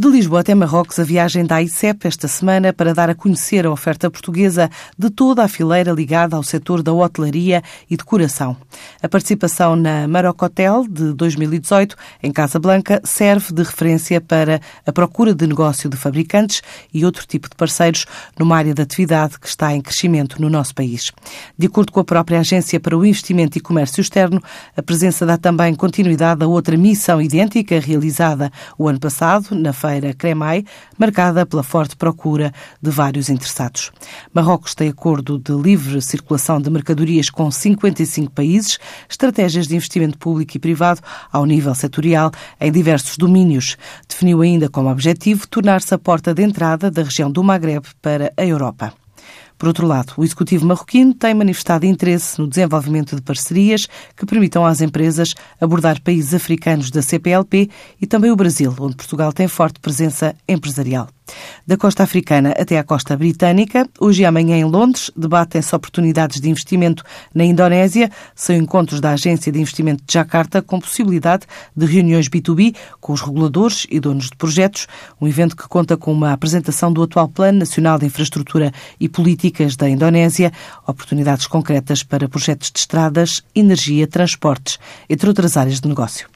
De Lisboa até Marrocos, a viagem da ICEP esta semana para dar a conhecer a oferta portuguesa de toda a fileira ligada ao setor da hotelaria e decoração. A participação na Maroc Hotel de 2018, em Casa Blanca, serve de referência para a procura de negócio de fabricantes e outro tipo de parceiros numa área de atividade que está em crescimento no nosso país. De acordo com a própria Agência para o Investimento e Comércio Externo, a presença dá também continuidade a outra missão idêntica realizada o ano passado, na feira Cremai, marcada pela forte procura de vários interessados. Marrocos tem acordo de livre circulação de mercadorias com 55 países, estratégias de investimento público e privado ao nível setorial em diversos domínios. Definiu ainda como objetivo tornar-se a porta de entrada da região do Magreb para a Europa. Por outro lado, o Executivo marroquino tem manifestado interesse no desenvolvimento de parcerias que permitam às empresas abordar países africanos da CPLP e também o Brasil, onde Portugal tem forte presença empresarial. Da costa africana até à costa britânica, hoje e amanhã em Londres, debatem-se oportunidades de investimento na Indonésia. São encontros da Agência de Investimento de Jakarta com possibilidade de reuniões B2B com os reguladores e donos de projetos. Um evento que conta com uma apresentação do atual Plano Nacional de Infraestrutura e Políticas da Indonésia, oportunidades concretas para projetos de estradas, energia, transportes, entre outras áreas de negócio.